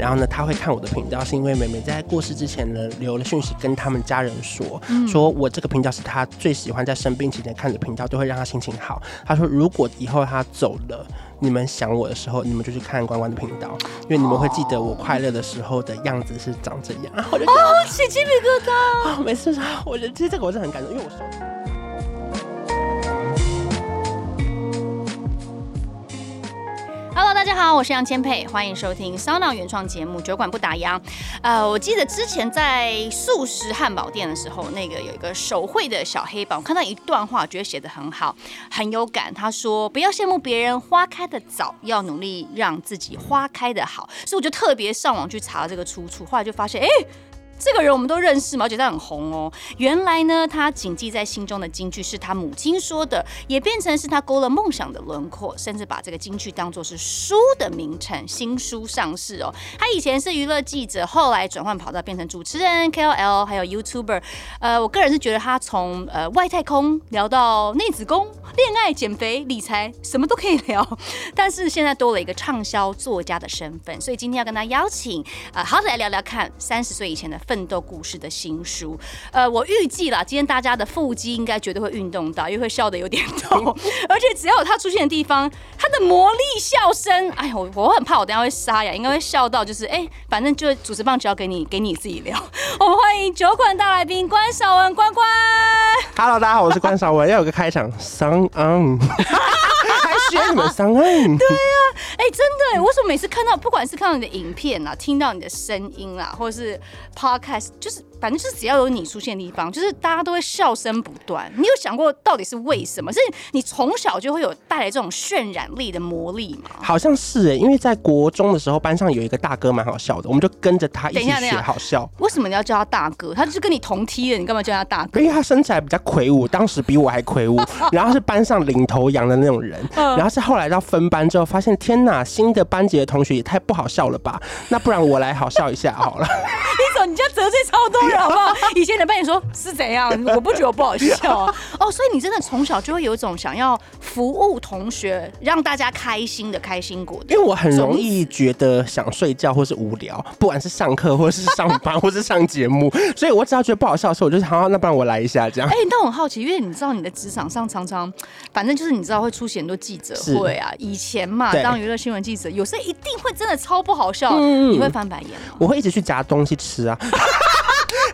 然后呢，他会看我的频道，是因为妹妹在过世之前呢，留了讯息跟他们家人说，嗯、说我这个频道是他最喜欢在生病期间看的频道，都会让他心情好。他说，如果以后他走了，你们想我的时候，你们就去看关关的频道，因为你们会记得我快乐的时候的样子是长这样。我就哦，起鸡皮疙瘩啊！没事，我觉得其实这个我是很感动，因为我说。大家好，我是杨千佩，欢迎收听骚浪原创节目《酒馆不打烊》。呃，我记得之前在素食汉堡店的时候，那个有一个手绘的小黑板，我看到一段话，觉得写得很好，很有感。他说：“不要羡慕别人花开的早，要努力让自己花开的好。”所以我就特别上网去查这个出处，后来就发现，哎。这个人我们都认识吗？而且他很红哦。原来呢，他谨记在心中的金句是他母亲说的，也变成是他勾勒梦想的轮廓，甚至把这个金句当作是书的名称。新书上市哦。他以前是娱乐记者，后来转换跑道变成主持人、KOL，还有 YouTuber。呃，我个人是觉得他从呃外太空聊到内子宫、恋爱、减肥、理财，什么都可以聊。但是现在多了一个畅销作家的身份，所以今天要跟他邀请，呃，好来聊聊看三十岁以前的。奋斗故事的新书，呃，我预计啦，今天大家的腹肌应该绝对会运动到，因为会笑得有点痛，而且只要有他出现的地方，他的魔力笑声，哎呀，我我很怕我等下会沙哑，应该会笑到就是，哎、欸，反正就主持棒交给你，给你自己聊。我们欢迎酒馆大来宾关少文关关。Hello，大家好，我是关少文，要有个开场，SoundOn。学你们三个人，对呀，哎，真的，为什么每次看到，不管是看到你的影片啊，听到你的声音啦，或者是 podcast，就是。反正就是只要有你出现的地方，就是大家都会笑声不断。你有想过到底是为什么？是你从小就会有带来这种渲染力的魔力吗？好像是哎、欸，因为在国中的时候，班上有一个大哥蛮好笑的，我们就跟着他一起学好笑。为什么你要叫他大哥？他就是跟你同梯的，你干嘛叫他大哥？因为他身材比较魁梧，当时比我还魁梧，然后是班上领头羊的那种人。然后是后来到分班之后，发现天哪，新的班级的同学也太不好笑了吧？那不然我来好笑一下好了。你走，你家得罪超多。好不好？以前的扮演说是怎样？我不觉得我不好笑啊。哦，所以你真的从小就会有一种想要服务同学，让大家开心的开心果。因为我很容易觉得想睡觉或是无聊，不管是上课或是上班 或是上节目，所以我只要觉得不好笑的时候，我就好，那不然我来一下这样。哎、欸，但我很好奇，因为你知道你的职场上常常，反正就是你知道会出现很多记者会啊。以前嘛，当娱乐新闻记者，有时候一定会真的超不好笑，嗯、你会翻白眼吗？我会一直去夹东西吃啊。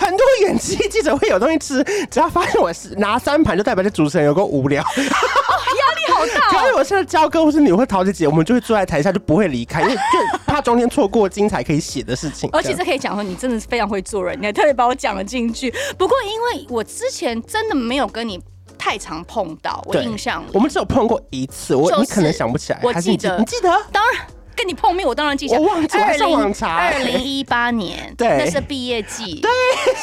很多演技记者会有东西吃，只要发现我是拿三盘，就代表这主持人有够无聊，压、哦、力好大、哦。假如我现在教歌，或是你会桃姐姐，我们就会坐在台下，就不会离开，因为就怕中间错过精彩可以写的事情。而且这可以讲说，你真的是非常会做人，你还特别把我讲了进去。不过因为我之前真的没有跟你太常碰到，我印象我们只有碰过一次，我、就是、你可能想不起来，我记得，你记得，当然。跟你碰面，我当然记下。我忘记了上网查。二零一八年，对，那是毕业季，对，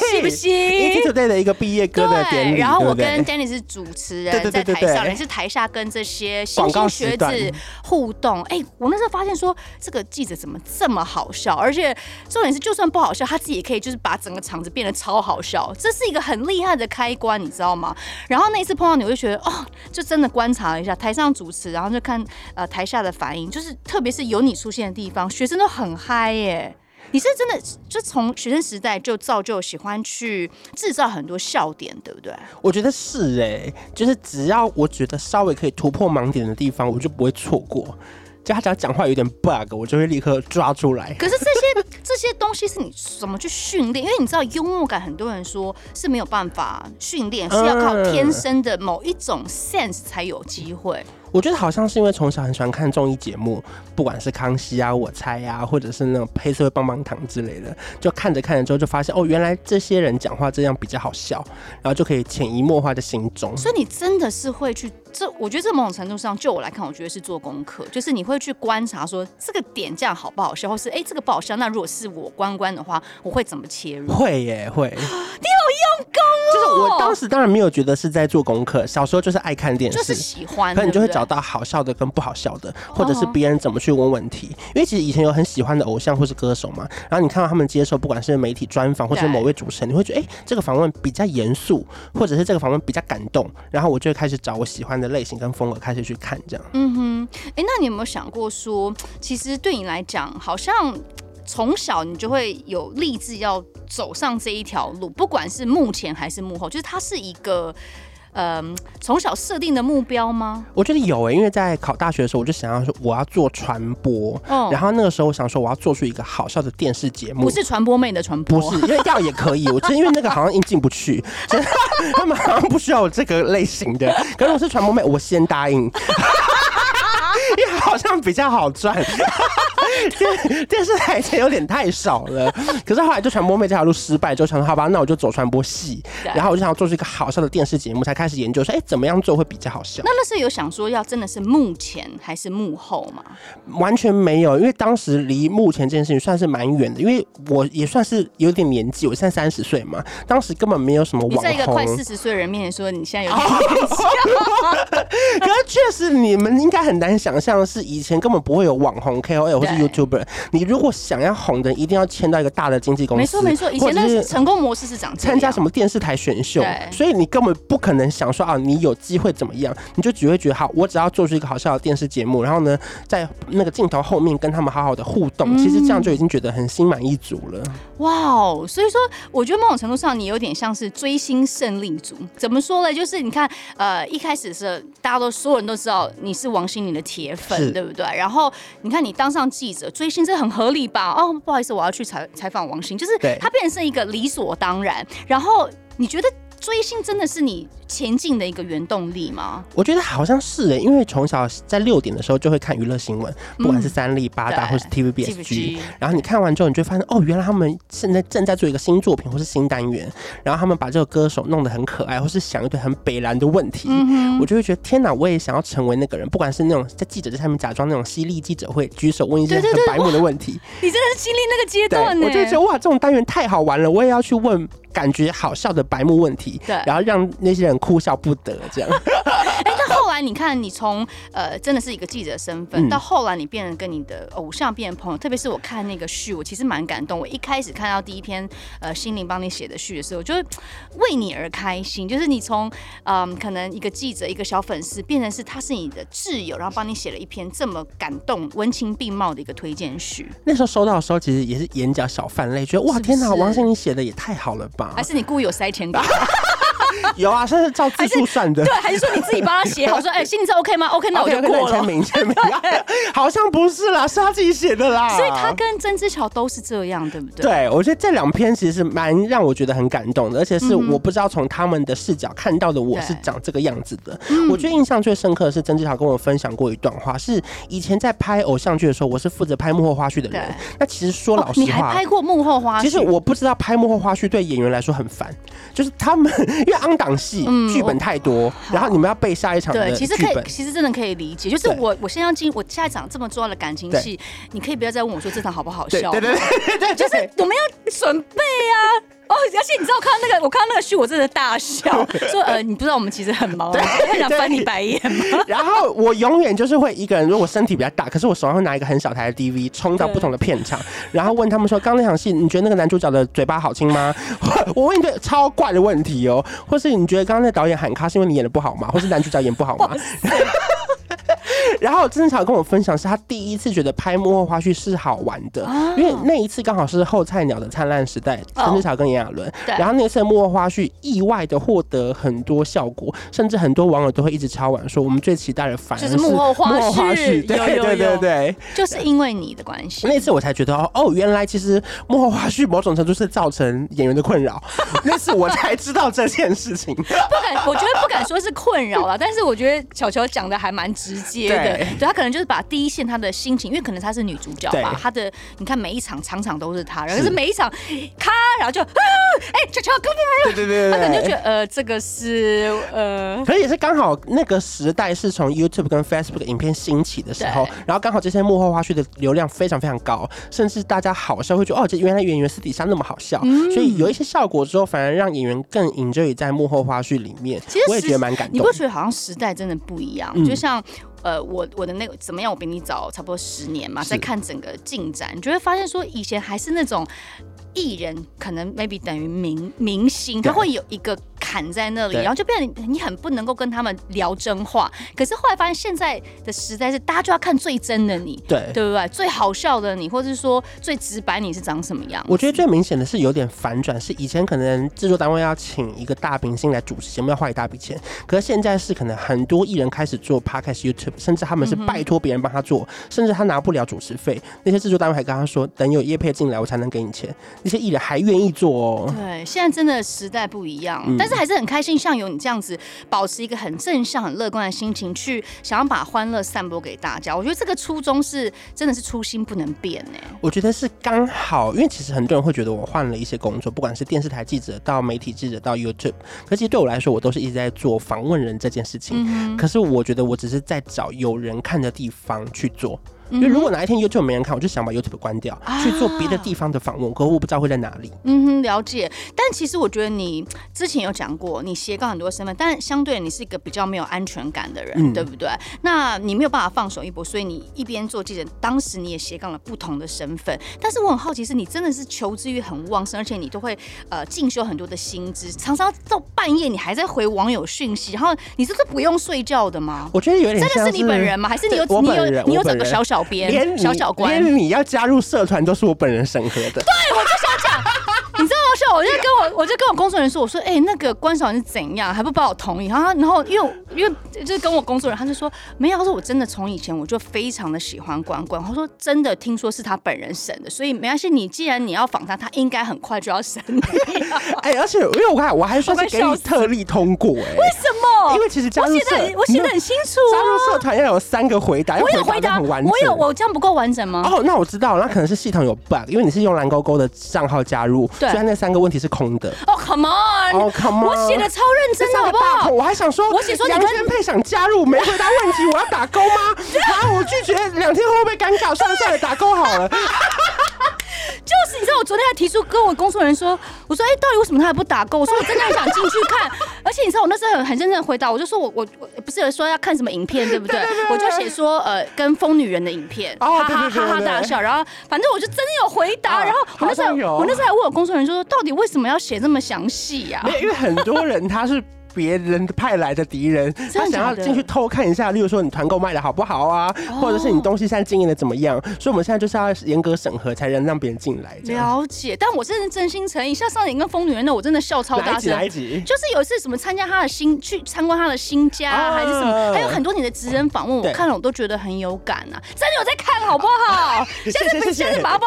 是不是？ETtoday 的一个毕业歌的典礼。然后我跟 Danny 是主持人，在台上，你是台下跟这些新兴学子互动。哎，我那时候发现说，这个记者怎么这么好笑？而且重点是，就算不好笑，他自己也可以就是把整个场子变得超好笑。这是一个很厉害的开关，你知道吗？然后那一次碰到你，我就觉得哦，就真的观察了一下台上主持，然后就看呃台下的反应，就是特别是有你出现的地方。学生都很嗨耶！你是真的就从学生时代就造就喜欢去制造很多笑点，对不对？我觉得是哎，就是只要我觉得稍微可以突破盲点的地方，我就不会错过。就他只要讲话有点 bug，我就会立刻抓出来。可是这些 这些东西是你怎么去训练？因为你知道幽默感，很多人说是没有办法训练，是要靠天生的某一种 sense 才有机会。我觉得好像是因为从小很喜欢看综艺节目，不管是康熙啊、我猜啊，或者是那种黑社会棒棒糖之类的，就看着看着之后就发现，哦，原来这些人讲话这样比较好笑，然后就可以潜移默化的心中。所以你真的是会去。这我觉得这某种程度上，就我来看，我觉得是做功课，就是你会去观察说这个点这样好不好笑，或是哎这个不好笑，那如果是我关关的话，我会怎么切入？会耶会。你好用功哦！就是我当时当然没有觉得是在做功课，小时候就是爱看电视，就是喜欢，可你就会找到好笑的跟不好笑的，或者是别人怎么去问问题。因为其实以前有很喜欢的偶像或是歌手嘛，然后你看到他们接受不管是媒体专访或是某位主持人，你会觉得哎这个访问比较严肃，或者是这个访问比较感动，然后我就会开始找我喜欢的类型跟风格。开始去看这样，嗯哼，哎、欸，那你有没有想过说，其实对你来讲，好像从小你就会有立志要走上这一条路，不管是幕前还是幕后，就是它是一个。嗯，从小设定的目标吗？我觉得有诶、欸，因为在考大学的时候，我就想要说我要做传播，嗯，然后那个时候我想说我要做出一个好笑的电视节目，不是传播妹的传播，不是，因为要也可以，我觉得因为那个好像硬进不去，他们好像不需要我这个类型的，可是我是传播妹，我先答应，因为好像比较好赚。电电视台钱有点太少了，可是后来就传播妹这条路失败，就想说好吧，那我就走传播系。然后我就想要做出一个好笑的电视节目，才开始研究说，哎、欸，怎么样做会比较好笑？那那是有想说要真的是幕前还是幕后吗？完全没有，因为当时离幕前这件事情算是蛮远的，因为我也算是有点年纪，我现在三十岁嘛，当时根本没有什么网红。你在一个快 四十岁的人面前说你现在有点年纪，可是确实你们应该很难想象，是以前根本不会有网红 KOL 或是 YouTuber。你如果想要红的，一定要签到一个大的经纪公司。没错没错，以前那是成功模式是长这样。参加什么电视台选秀，所以你根本不可能想说啊，你有机会怎么样？你就只会觉得好，我只要做出一个好笑的电视节目，然后呢，在那个镜头后面跟他们好好的互动，其实这样就已经觉得很心满意足了。哇哦，所以说我觉得某种程度上你有点像是追星胜利组。怎么说呢？就是你看，呃，一开始是大家都所有人都知道你是王心凌的铁粉，对不对？然后你看你当上记者追。这很合理吧？哦，不好意思，我要去采采访王心，就是他变成是一个理所当然。然后你觉得追星真的是你前进的一个原动力吗？我觉得好像是哎，因为从小在六点的时候就会看娱乐新闻，不管是三立、八大或是 TVBSG，然后你看完之后，你就发现哦，原来他们现在正在做一个新作品或是新单元，然后他们把这个歌手弄得很可爱，或是想一堆很北蓝的问题，我就会觉得天哪，我也想要成为那个人，不管是那种在记者在下面假装那种犀利记者会，举手问一些很白目的问题，你真的是经历那个阶段呢？我就觉得哇，这种单元太好玩了，我也要去问感觉好笑的白目问题，对，然后让那些人哭笑不得。这样，来你看，你从呃真的是一个记者身份，到后来你变成跟你的偶像变成朋友，特别是我看那个序，我其实蛮感动。我一开始看到第一篇呃心灵帮你写的序的时候，我就会为你而开心。就是你从嗯可能一个记者一个小粉丝，变成是他是你的挚友，然后帮你写了一篇这么感动、文情并茂的一个推荐序。那时候收到的时候，其实也是眼角小泛泪，觉得哇天哪，王心凌写的也太好了吧？还是你故意有塞钱给他？有啊，这是照字数算的。对，还是说你自己帮他写好？说，哎、欸，心凌这 OK 吗？OK，那我就过了。签名，签名。好像不是啦，是他自己写的啦。所以他跟曾之乔都是这样，对不对？对，我觉得这两篇其实是蛮让我觉得很感动的，而且是我不知道从他们的视角看到的我是长这个样子的。我觉得印象最深刻的是曾之乔跟我分享过一段话，是以前在拍偶像剧的时候，我是负责拍幕后花絮的人。那其实说老实话，你还拍过幕后花絮？其实我不知道拍幕后花絮对演员来说很烦，就是他们因为昂档戏。剧本太多，然后你们要背下一场的。对，其实可以，其实真的可以理解。就是我，我现在要进，我下一场这么重要的感情戏，你可以不要再问我说这场好不好笑。对对对对，就是我们要准备啊。哦，而且你知道，我看到那个，我看到那个序，我真的大笑，说呃，你不知道我们其实很忙，我想翻你白眼吗？然后我永远就是会一个人，如果身体比较大，可是我手上会拿一个很小台的 DV，冲到不同的片场，然后问他们说，刚那场戏，你觉得那个男主角的嘴巴好亲吗？我问一个超怪的问题哦，或是你觉得刚刚那导演喊卡是因为你演的不好吗？或是男主角演不好吗？然后曾志乔跟我分享，是他第一次觉得拍幕后花絮是好玩的，哦、因为那一次刚好是后菜鸟的灿烂时代，曾志巧跟炎亚纶，然后那次的幕后花絮意外的获得很多效果，甚至很多网友都会一直敲碗说，我们最期待的反而是幕后花絮，对对对对对，就是因为你的关系，那次我才觉得哦，原来其实幕后花絮某种程度是造成演员的困扰，那次我才知道这件事情，不敢，我觉得不敢说是困扰了，但是我觉得巧巧讲的还蛮直接的，对，对他可能就是把第一线他的心情，因为可能他是女主角吧，他的你看每一场场场都是他，然后是每一场咔，然后就哎巧巧，对对对，他可能就觉得呃这个是呃，可是也是刚好那个时代是从 YouTube 跟 Facebook 影片兴起的时候，然后刚好这些幕后花絮的流量非常非常高，甚至大家好笑会觉得哦，这原来演员私底下那么好笑，嗯、所以有一些效果之后，反而让演员更 enjoy 在幕后花絮里面。其实我也觉得蛮感动。你不觉得好像时代真的不一样？嗯、就像呃，我我的那个怎么样？我比你早差不多十年嘛，在看整个进展，你就会发现说以前还是那种。艺人可能 maybe 等于明明星，他会有一个坎在那里，然后就变得你很不能够跟他们聊真话。可是后来发现现在的时代是大家就要看最真的你，对对不对？最好笑的你，或者是说最直白你是长什么样？我觉得最明显的是有点反转，是以前可能制作单位要请一个大明星来主持节目要花一大笔钱，可是现在是可能很多艺人开始做 podcast YouTube，甚至他们是拜托别人帮他做，甚至他拿不了主持费，那些制作单位还跟他说等有叶佩进来我才能给你钱。那些艺人还愿意做哦？对，现在真的时代不一样，嗯、但是还是很开心，像有你这样子，保持一个很正向、很乐观的心情，去想要把欢乐散播给大家。我觉得这个初衷是真的是初心不能变呢。我觉得是刚好，因为其实很多人会觉得我换了一些工作，不管是电视台记者到媒体记者到 YouTube，可其实对我来说，我都是一直在做访问人这件事情。嗯、可是我觉得我只是在找有人看的地方去做。因为如果哪一天 YouTube 没人看，我就想把 YouTube 关掉，去做别的地方的访问。可我不知道会在哪里。嗯哼，了解。但其实我觉得你之前有讲过，你斜杠很多身份，但相对你是一个比较没有安全感的人，嗯、对不对？那你没有办法放手一搏，所以你一边做记者，当时你也斜杠了不同的身份。但是我很好奇，是你真的是求知欲很旺盛，而且你都会呃进修很多的薪资，常常到半夜你还在回网友讯息，然后你这是不用睡觉的吗？我觉得有点像真的是你本人吗？还是你有你有你有整个小小编连小小官，连你要加入社团都是我本人审核的。对，我就想讲。我就跟我，我就跟我工作人员说，我说，哎、欸，那个关韶文是怎样，还不帮我同意？然后，然后，因为，因为就是跟我工作人员，他就说没有，他说我真的从以前我就非常的喜欢关关，他说真的，听说是他本人审的，所以没关系。你既然你要访他，他应该很快就要审你。哎、欸，而且因为我看我还说是给你特例通过、欸，哎，为什么？因为其实加入社，我写的很清楚、啊，加入社团要有三个回答，我有回答很完整，我有，我这样不够完整吗？哦，那我知道，那可能是系统有 bug，因为你是用蓝勾勾的账号加入，对所以那三个问题是空的。哦、oh,，Come on！哦、oh,，Come on！我写的超认真的，好不好？我还想说，我写说杨千霈想加入，没回答问题，我要打勾吗？啊，我拒绝，两天会不会尴尬？算了算了，打勾好了。就是你知道，我昨天还提出跟我工作人员说，我说，哎、欸，到底为什么他还不打勾？我说我真的很想进去看，而且你知道，我那时候很很认真的回答，我就说我我我不是有说要看什么影片，对不对？对对对对，我就写说呃，跟疯女人的影片，哈哈哈哈大笑，然后反正我就真的有回答，啊、然后我那时候我那时候还问我工作人员说，到底为什么要写这么详细呀？因为很多人他是。别人派来的敌人，他想要进去偷看一下，例如说你团购卖的好不好啊，或者是你东西现在经营的怎么样，所以我们现在就是要严格审核，才能让别人进来。了解，但我真的真心诚意。像上次跟疯女人的，我真的笑超大声。哪一集？就是有一次什么参加他的新，去参观他的新家，还是什么，还有很多你的职人访问，我看了我都觉得很有感啊。真的有在看好不好？现在不现在马上不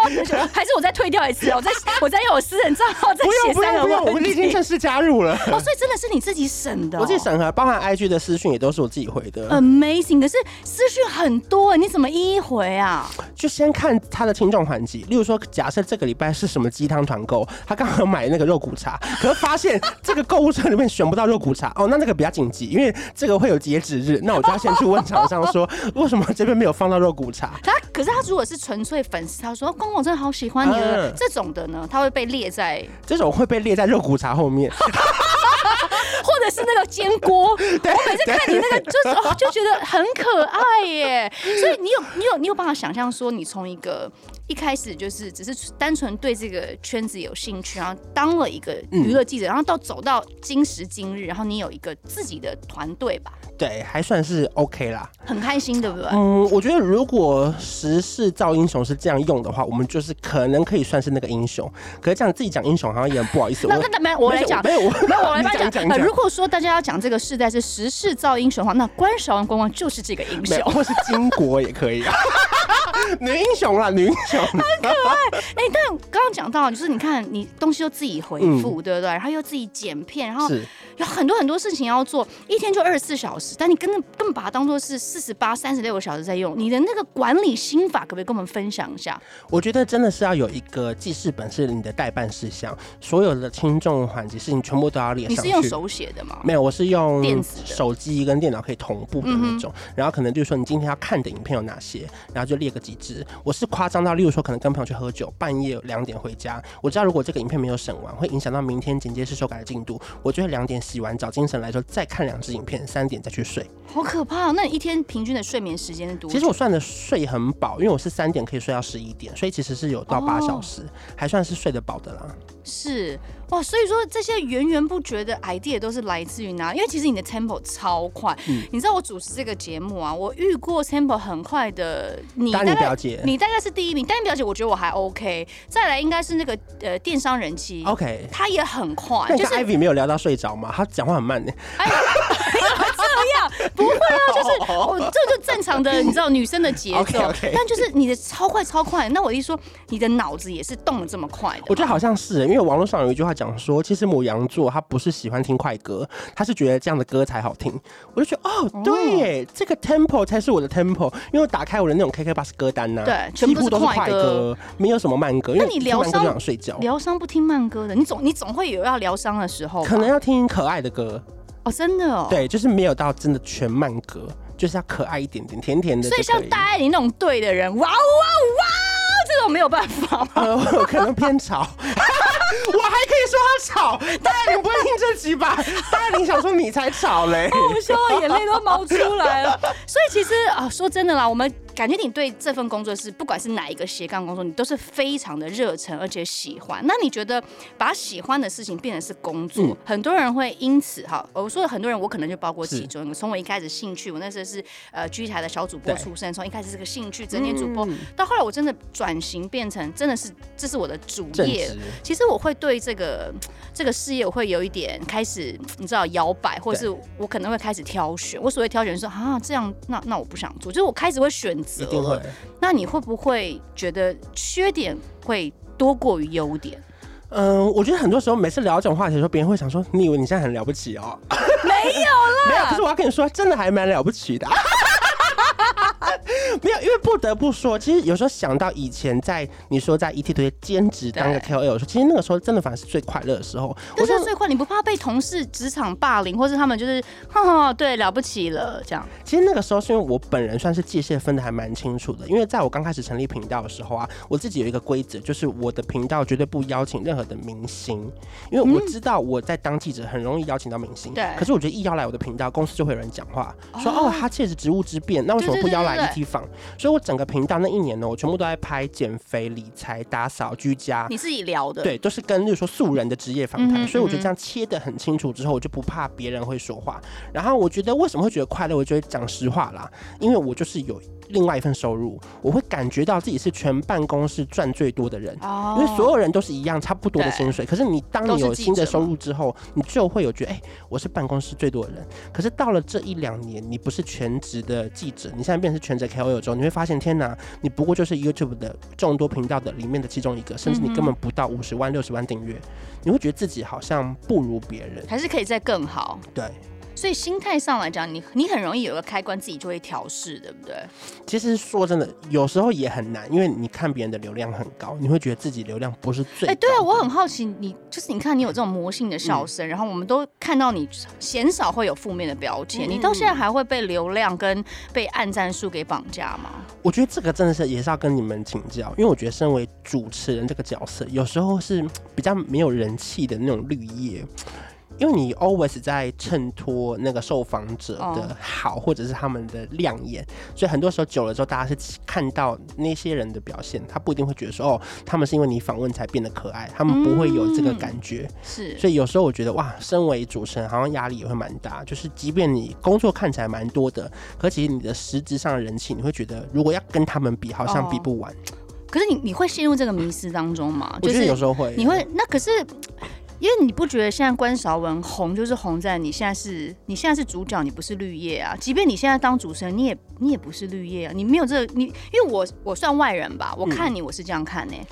还是我再退掉一次？我再我再用我私人账号再写三个问题。我们已经正式加入了。哦，所以真的是你自己审的，我自己审核。包含 IG 的私讯也都是我自己回的，Amazing！可是私讯很多，你怎么一一回啊？就先看他的听众环节，例如说，假设这个礼拜是什么鸡汤团购，他刚好买那个肉骨茶，可是发现这个购物车里面选不到肉骨茶，哦，那那个比较紧急，因为这个会有截止日，那我就要先去问厂商说，为什么这边没有放到肉骨茶？他可是他如果是纯粹粉丝，他说公公真的好喜欢你这种的呢，他会被列在这种会被列在肉骨茶后面。或者是那个煎锅，我每次看你那个，就是哦，就觉得很可爱耶。所以你有你有你有办法想象说，你从一个一开始就是只是单纯对这个圈子有兴趣，然后当了一个娱乐记者，嗯、然后到走到今时今日，然后你有一个自己的团队吧？对，还算是 OK 啦，很开心，对不对？嗯，我觉得如果时势造英雄是这样用的话，我们就是可能可以算是那个英雄。可是这样自己讲英雄好像也很不好意思。那那没有，我来讲，没有，没有，我来讲。如果说大家要讲这个世代是时势造英雄的话，那关韶文关关就是这个英雄，或是巾帼也可以啊。女英雄啦，女英雄，很可爱。哎、欸，但刚刚讲到，就是你看，你东西又自己回复，嗯、对不对？然后又自己剪片，然后有很多很多事情要做，一天就二十四小时，但你根本根本把它当做是四十八、三十六个小时在用。你的那个管理心法，可不可以跟我们分享一下？我觉得真的是要有一个记事本，是你的代办事项，所有的轻重缓急事情全部都要列上去。你是用手写的吗？没有，我是用电子手机跟电脑可以同步的那种。嗯、然后可能就是说，你今天要看的影片有哪些，然后就列个几支。我是夸张到，例如说，可能跟朋友去喝酒，半夜两点回家，我知道如果这个影片没有审完，会影响到明天剪接师修改的进度，我就会两点洗完，澡精神来说再看两支影片，三点再去睡。好可怕哦！那你一天平均的睡眠时间是多久？其实我算的睡很饱，因为我是三点可以睡到十一点，所以其实是有到八小时，哦、还算是睡得饱的啦。是哇，所以说这些源源不绝的 idea 都是来自于哪？因为其实你的 tempo 超快，嗯、你知道我主持这个节目啊，我遇过 tempo 很快的，你大概你大概是第一名，丹妮表姐我觉得我还 OK，再来应该是那个呃电商人妻，OK，他也很快，就是 Ivy 没有聊到睡着嘛，他讲话很慢呢。哎这样 不会啊，就是我这就正常的，你知道女生的节奏。Okay, okay. 但就是你的超快超快，那我一说你的脑子也是动的这么快的。我觉得好像是，因为网络上有一句话讲说，其实牡羊座他不是喜欢听快歌，他是觉得这样的歌才好听。我就觉得哦，对耶，哦、这个 tempo 才是我的 tempo，因为我打开我的那种 KK bus 歌单呢、啊，对，全部都是快歌，没有什么慢歌。那你疗伤想睡觉，疗伤不听慢歌的，你总你总会有要疗伤的时候，可能要听可爱的歌。哦，真的哦，对，就是没有到真的全慢歌，就是要可爱一点点，甜甜的。所以像大爱你那种对的人，哇哇哇，这种没有办法吗？呃，可能偏吵。我还可以说他吵，当然你不会听这集吧？当然你想说你才吵嘞，我笑到眼泪都冒出来了。所以其实啊，说真的啦，我们。感觉你对这份工作是，不管是哪一个斜杠工作，你都是非常的热忱，而且喜欢。那你觉得把喜欢的事情变成是工作，嗯、很多人会因此哈，我说的很多人，我可能就包括其中。从我一开始兴趣，我那时候是呃居台的小主播出身，从一开始是个兴趣，整天主播，嗯、到后来我真的转型变成真的是这是我的主业。其实我会对这个这个事业我会有一点开始，你知道摇摆，或者是我可能会开始挑选。我所谓挑选是说啊，这样那那我不想做，就是我开始会选。一定会。那你会不会觉得缺点会多过于优点？嗯，我觉得很多时候每次聊这种话题的时候，别人会想说：“你以为你现在很了不起哦？”没有啦，没有。可是我要跟你说，真的还蛮了不起的。没有，因为不得不说，其实有时候想到以前在你说在 ETtoday 兼职当个 KOL 的时候，其实那个时候真的反而是最快乐的时候。我是最快，你不怕被同事职场霸凌，或是他们就是哈哈，对，了不起了这样。其实那个时候是因为我本人算是界限分的还蛮清楚的，因为在我刚开始成立频道的时候啊，我自己有一个规则，就是我的频道绝对不邀请任何的明星，因为我知道我在当记者很容易邀请到明星。对。可是我觉得一邀来我的频道，公司就会有人讲话说哦，他确实职务之便，那为什么不邀来 ET 访？所以，我整个频道那一年呢，我全部都在拍减肥、理财、打扫、居家。你自己聊的？对，都是跟，例如说素人的职业访谈。所以，我觉得这样切的很清楚之后，我就不怕别人会说话。然后，我觉得为什么会觉得快乐？我就会讲实话啦，因为我就是有。另外一份收入，我会感觉到自己是全办公室赚最多的人，因为所有人都是一样差不多的薪水。可是你当你有新的收入之后，你就会有觉得，哎，我是办公室最多的人。可是到了这一两年，你不是全职的记者，你现在变成全职 KOL 之后，你会发现，天哪，你不过就是 YouTube 的众多频道的里面的其中一个，甚至你根本不到五十万、六十万订阅，你会觉得自己好像不如别人，还是可以再更好。对。所以心态上来讲，你你很容易有个开关，自己就会调试，对不对？其实说真的，有时候也很难，因为你看别人的流量很高，你会觉得自己流量不是最。哎、欸，对啊，我很好奇，你就是你看你有这种魔性的笑声，嗯、然后我们都看到你鲜少会有负面的标签，嗯、你到现在还会被流量跟被暗战术给绑架吗？我觉得这个真的是也是要跟你们请教，因为我觉得身为主持人这个角色，有时候是比较没有人气的那种绿叶。因为你 always 在衬托那个受访者的好，或者是他们的亮眼，所以很多时候久了之后，大家是看到那些人的表现，他不一定会觉得说哦，他们是因为你访问才变得可爱，他们不会有这个感觉。是，所以有时候我觉得哇，身为主持人好像压力也会蛮大，就是即便你工作看起来蛮多的，可其实你的实质上的人气，你会觉得如果要跟他们比，好像比不完。可是你你会陷入这个迷失当中吗？我觉得有时候会，你会那可是。因为你不觉得现在关韶文红就是红在你现在是你现在是主角，你不是绿叶啊。即便你现在当主持人，你也你也不是绿叶啊。你没有这个，你因为我我算外人吧，我看你我是这样看呢、欸。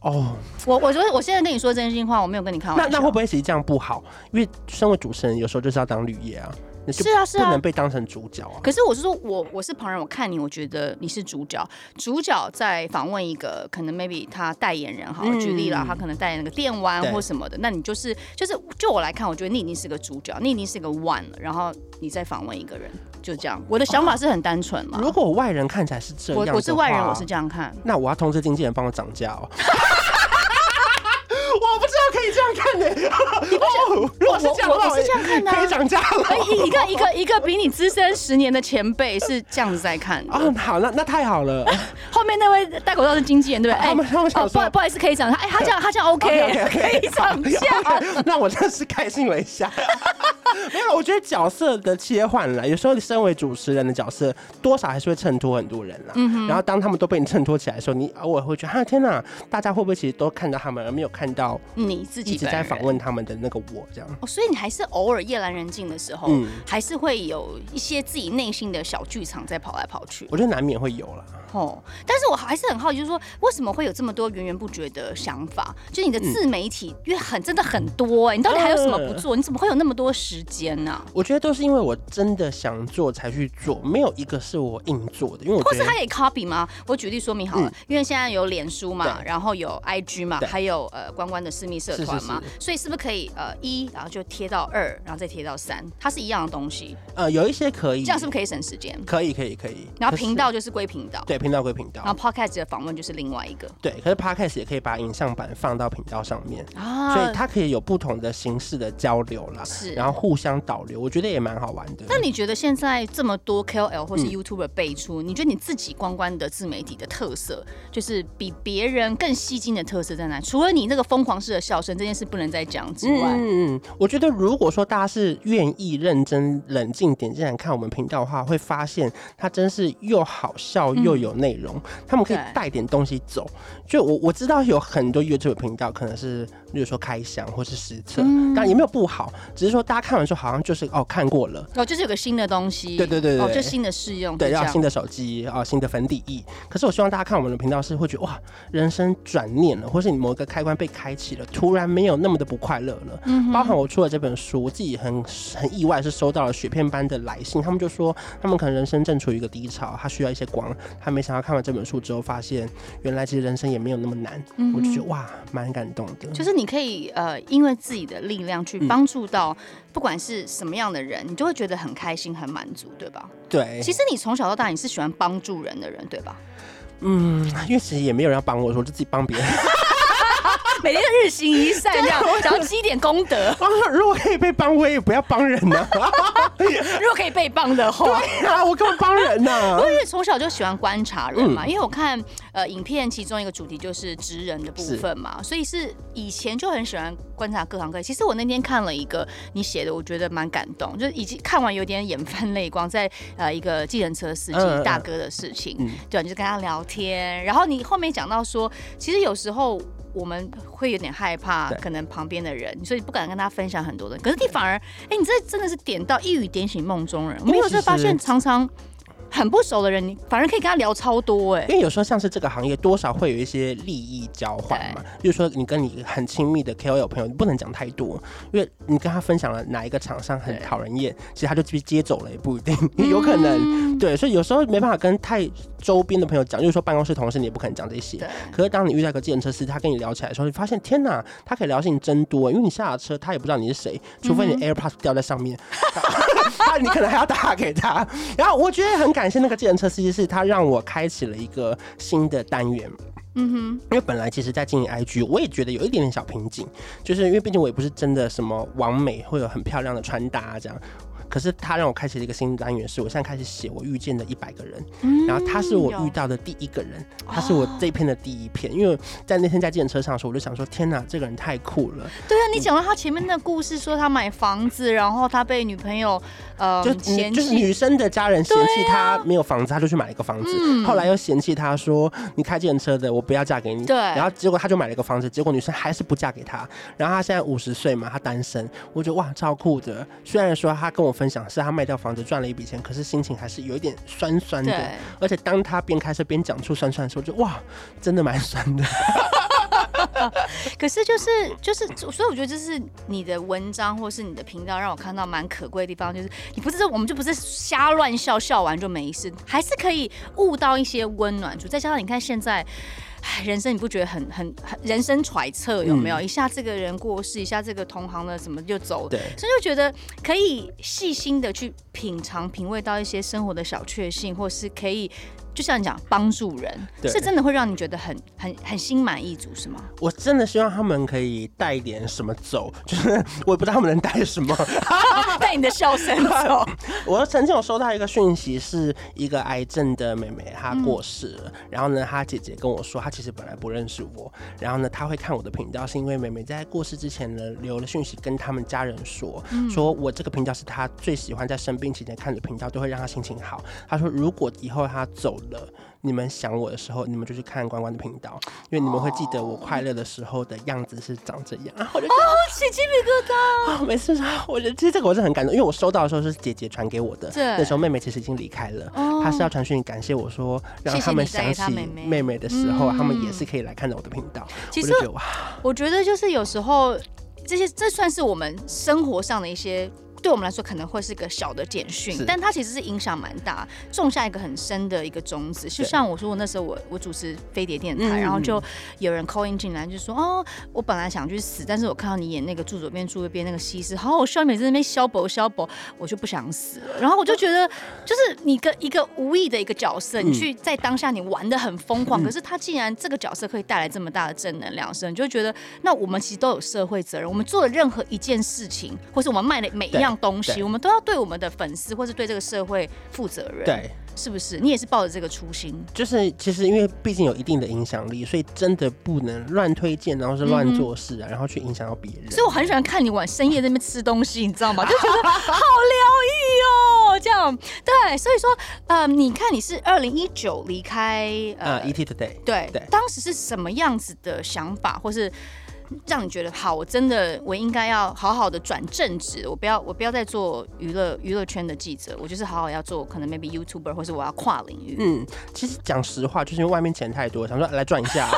哦、嗯，我我觉得我现在跟你说真心话，我没有跟你开玩笑。那那会不会其实这样不好？因为身为主持人，有时候就是要当绿叶啊。是啊是啊，不能被当成主角啊。可是我是说，我我是旁人，我看你，我觉得你是主角。主角在访问一个可能 maybe 他代言人，好举例了，他可能代言那个电玩或什么的，那你就是就是就我来看，我觉得你已经是个主角，你已经是个 one 了。然后你再访问一个人，就这样。我的想法是很单纯嘛。如果我外人看起来是这样，我我是外人，我是这样看。那我要通知经纪人帮我涨价哦。我不知道可以这样看的，你不想？如果是这样，我是这样看的，可以涨价了。一一个一个一个比你资深十年的前辈是这样子在看。哦，好，那那太好了。后面那位戴口罩是经纪人，对不对？哎，哦，不不好意思，可以涨。哎，他这样他这样 OK，可以涨价。那我真的是开心了一下。没有，我觉得角色的切换了，有时候你身为主持人的角色，多少还是会衬托很多人了。嗯，然后当他们都被你衬托起来的时候，你偶尔会觉得，啊天哪，大家会不会其实都看到他们，而没有看到？你自己一直在访问他们的那个我，这样哦，所以你还是偶尔夜阑人静的时候，嗯，还是会有一些自己内心的小剧场在跑来跑去。我觉得难免会有了。哦，但是我还是很好奇，就是说为什么会有这么多源源不绝的想法？就你的自媒体，因为很真的很多哎，你到底还有什么不做？你怎么会有那么多时间呢？我觉得都是因为我真的想做才去做，没有一个是我硬做的。因为我或是他也 copy 吗？我举例说明好了，因为现在有脸书嘛，然后有 IG 嘛，还有呃关关的私密社团嘛，所以是不是可以呃一，然后就贴到二，然后再贴到三，它是一样的东西？呃，有一些可以，这样是不是可以省时间？可以，可以，可以。然后频道就是归频道，对。频道归频道，然后 podcast 的访问就是另外一个。对，可是 podcast 也可以把影像版放到频道上面啊，所以它可以有不同的形式的交流啦，是，然后互相导流，我觉得也蛮好玩的。那你觉得现在这么多 KOL 或是 YouTuber 辈出，嗯、你觉得你自己关关的自媒体的特色，就是比别人更吸睛的特色在哪？除了你那个疯狂式的笑声这件事不能再讲之外，嗯嗯，我觉得如果说大家是愿意认真冷静点进来看我们频道的话，会发现它真是又好笑又有。内容，他们可以带点东西走。就我我知道有很多 YouTube 频道，可能是比如说开箱或是实测，当然也没有不好，只是说大家看完之后好像就是哦看过了，哦就是有个新的东西，对对对对，哦就新的试用，对，要新的手机啊，新的粉底液。可是我希望大家看我们的频道是会觉得哇，人生转念了，或是你某一个开关被开启了，突然没有那么的不快乐了。嗯，包含我出了这本书，我自己很很意外是收到了雪片般的来信，他们就说他们可能人生正处于一个低潮，他需要一些光，他没想到看完这本书之后，发现原来其实人生也没有那么难，嗯、我就觉得哇，蛮感动的。就是你可以呃，因为自己的力量去帮助到不管是什么样的人，嗯、你就会觉得很开心、很满足，对吧？对。其实你从小到大你是喜欢帮助人的人，对吧？嗯，因为其实也没有人要帮我，我就自己帮别人。每天日行一善，这样想要积点功德。如果可以被帮，我也不要帮人呢。如果可以被帮的话，对啊，我干嘛帮人呢？因为从小就喜欢观察人嘛。因为我看呃影片，其中一个主题就是职人的部分嘛，所以是以前就很喜欢观察各行各业。其实我那天看了一个你写的，我觉得蛮感动，就是已经看完有点眼泛泪光，在呃一个计程车司机大哥的事情，对，就是跟他聊天，然后你后面讲到说，其实有时候。我们会有点害怕，可能旁边的人，所以不敢跟他分享很多的。可是你反而，哎，你这真的是点到一语点醒梦中人。我们有时候发现，常常。很不熟的人，你反而可以跟他聊超多哎。因为有时候像是这个行业，多少会有一些利益交换嘛。比如说你跟你很亲密的 KOL 朋友，你不能讲太多，因为你跟他分享了哪一个厂商很讨人厌，其实他就直接接走了也不一定，有可能。对，所以有时候没办法跟太周边的朋友讲，就是说办公室同事你也不可能讲这些。可是当你遇到一个计程车司机，他跟你聊起来的时候，你发现天哪，他可以聊的事情真多，因为你下了车，他也不知道你是谁，除非你 AirPods 掉在上面，他你可能还要打给他。然后我觉得很感谢那个计程车司机，是他让我开启了一个新的单元。嗯哼，因为本来其实，在经营 IG，我也觉得有一点点小瓶颈，就是因为毕竟我也不是真的什么完美，会有很漂亮的穿搭啊这样。可是他让我开启了一个新单元，是我现在开始写我遇见的一百个人，嗯、然后他是我遇到的第一个人，他是我这一篇的第一篇。哦、因为在那天在计程车上的时候，我就想说，天哪，这个人太酷了。对啊，你讲到他前面的故事，说他买房子，然后他被女朋友呃就嫌弃，就是女生的家人嫌弃他没有房子，他就去买了一个房子。嗯、后来又嫌弃他说，你开计程车的，我不要嫁给你。对。然后结果他就买了一个房子，结果女生还是不嫁给他。然后他现在五十岁嘛，他单身，我觉得哇，超酷的。虽然说他跟我分享是他卖掉。房子赚了一笔钱，可是心情还是有一点酸酸的。对而且当他边开车边讲出酸酸的时候，就哇，真的蛮酸的。可是就是就是，所以我觉得这是你的文章或是你的频道让我看到蛮可贵的地方，就是你不是说我们就不是瞎乱笑，笑完就没事，还是可以悟到一些温暖处。再加上你看现在。人生你不觉得很很很人生揣测有没有？嗯、一下这个人过世，一下这个同行的怎么就走？对，所以就觉得可以细心的去品尝、品味到一些生活的小确幸，或是可以。就像你讲，帮助人是真的会让你觉得很很很心满意足，是吗？我真的希望他们可以带一点什么走，就是我也不知道他们能带什么，带你的笑声走。我曾经有收到一个讯息，是一个癌症的妹妹，她过世了。嗯、然后呢，她姐姐跟我说，她其实本来不认识我，然后呢，她会看我的频道，是因为妹妹在过世之前呢，留了讯息跟他们家人说，嗯、说我这个频道是她最喜欢在生病期间看的频道，都会让她心情好。她说，如果以后她走了，你们想我的时候，你们就去看关关的频道，因为你们会记得我快乐的时候的样子是长这样。然后我就哦，起鸡皮疙瘩啊！每次 我觉得其实这个我是很感动，因为我收到的时候是姐姐传给我的，对那时候妹妹其实已经离开了，哦、她是要传讯感谢我说，让他们想起妹妹的时候，他们也是可以来看到我的频道。其实我觉得就是有时候这些这算是我们生活上的一些。对我们来说可能会是个小的简讯，但它其实是影响蛮大，种下一个很深的一个种子。就像我说，我那时候我我主持飞碟电台，对然后就有人 call in 进来，就说哦，我本来想去死，但是我看到你演那个住左边住右边那个西施，好好笑，每次在那边消薄消薄，我就不想死了。然后我就觉得，就是你个一个无意的一个角色，你去在当下你玩的很疯狂，嗯、可是他竟然这个角色可以带来这么大的正能量，所以你就觉得，那我们其实都有社会责任，我们做的任何一件事情，或是我们卖的每一样。东西，我们都要对我们的粉丝或是对这个社会负责任，对，是不是？你也是抱着这个初心，就是其实因为毕竟有一定的影响力，所以真的不能乱推荐，然后是乱做事啊，嗯、然后去影响到别人。所以我很喜欢看你晚深夜在那边吃东西，你知道吗？就觉得好疗愈哦，这样对。所以说，呃，你看你是二零一九离开呃、uh, ET Today，对对，对当时是什么样子的想法，或是？让你觉得好，我真的我应该要好好的转正职，我不要我不要再做娱乐娱乐圈的记者，我就是好好要做可能 maybe YouTuber 或是我要跨领域。嗯，其实讲实话，就是因为外面钱太多，想说来赚一下，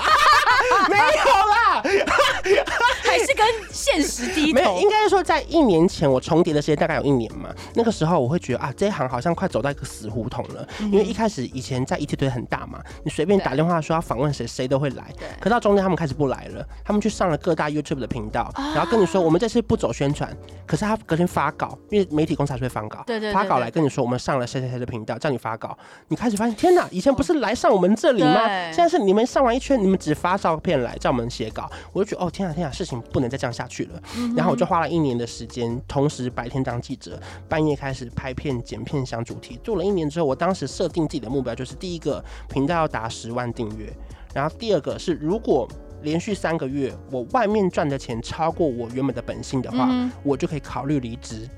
没有啦。还是跟现实低头。没有，应该是说在一年前我重叠的时间大概有一年嘛。那个时候我会觉得啊，这一行好像快走到一个死胡同了。嗯、因为一开始以前在 ET 队很大嘛，你随便打电话说要访问谁，谁都会来。可到中间他们开始不来了，他们去上了各大 YouTube 的频道，啊、然后跟你说我们这次不走宣传。可是他隔天发稿，因为媒体公司还是会发稿。发稿来跟你说我们上了谁谁谁的频道，叫你发稿。你开始发现天哪，以前不是来上我们这里吗？现在是你们上完一圈，你们只发照片来叫我们写稿。我就觉得哦天啊天啊，事情不能再这样下去了。然后我就花了一年的时间，同时白天当记者，半夜开始拍片、剪片、想主题。做了一年之后，我当时设定自己的目标就是：第一个，频道要达十万订阅；然后第二个是，如果连续三个月我外面赚的钱超过我原本的本薪的话，我就可以考虑离职。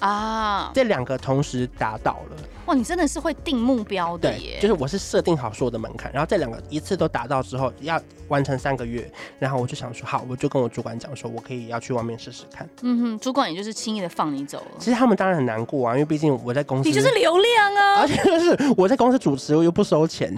啊，这两个同时达到了。哇，你真的是会定目标的耶！就是我是设定好所有的门槛，然后这两个一次都达到之后，要完成三个月，然后我就想说，好，我就跟我主管讲说，我可以要去外面试试看。嗯哼，主管也就是轻易的放你走了。其实他们当然很难过啊，因为毕竟我在公司，你就是流量啊，而且就是我在公司主持，我又不收钱。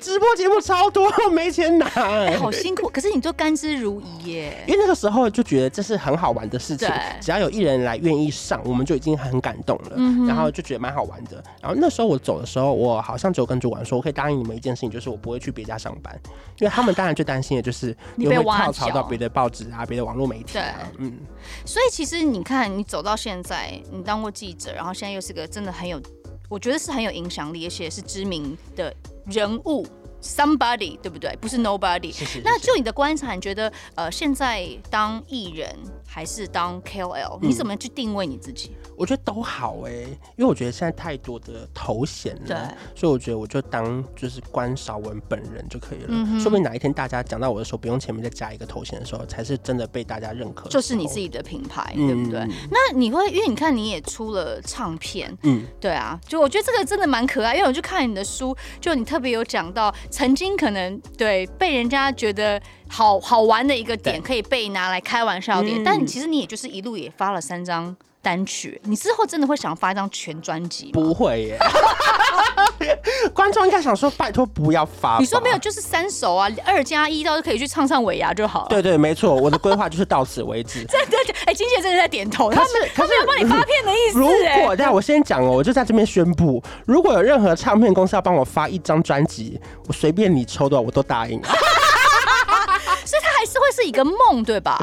直播节目超多，没钱拿，哎，好辛苦。可是你都甘之如饴耶，因为那个时候就觉得这是很好玩的事情，只要有艺人来愿意上，我们就已经很感动了，嗯、然后就觉得蛮好玩的。然后那时候我走的时候，我好像只有跟主管说，我可以答应你们一件事情，就是我不会去别家上班，因为他们当然最担心的就是你会跳槽到别的报纸啊、别的网络媒体啊。对嗯，所以其实你看，你走到现在，你当过记者，然后现在又是个真的很有，我觉得是很有影响力，而且是知名的人物。somebody，对不对？不是 nobody。是是是是，那就你的观察，你觉得呃，现在当艺人还是当 KOL，你怎么去定位你自己？我觉得都好哎、欸，因为我觉得现在太多的头衔了，对，所以我觉得我就当就是关少文本人就可以了。嗯、说不定哪一天大家讲到我的时候，不用前面再加一个头衔的时候，才是真的被大家认可，就是你自己的品牌，对不对？嗯、那你会因为你看你也出了唱片，嗯，对啊，就我觉得这个真的蛮可爱，因为我就看你的书，就你特别有讲到曾经可能对被人家觉得好好玩的一个点，可以被拿来开玩笑点，嗯、但其实你也就是一路也发了三张。单曲，你之后真的会想发一张全专辑吗？不会耶，观众应该想说，拜托不要发。你说没有，就是三首啊，二加一倒是可以去唱唱尾牙就好了。对对，没错，我的规划就是到此为止。真的，哎，经纪人真的在点头，他们他们有帮你发片的意思。如果，但我先讲哦，我就在这边宣布，如果有任何唱片公司要帮我发一张专辑，我随便你抽的，我都答应。会是一个梦，对吧？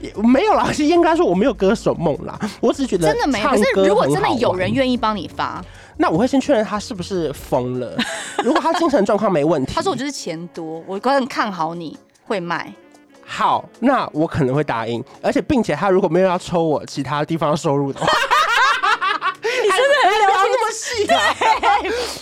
也没有啦，是 应该说我没有歌手梦啦。我只是觉得真的没有。可是如果真的有人愿意帮你发，那我会先确认他是不是疯了。如果他精神状况没问题，他说我就是钱多，我个人看好你会卖。好，那我可能会答应。而且并且他如果没有要抽我其他地方收入的话。细的，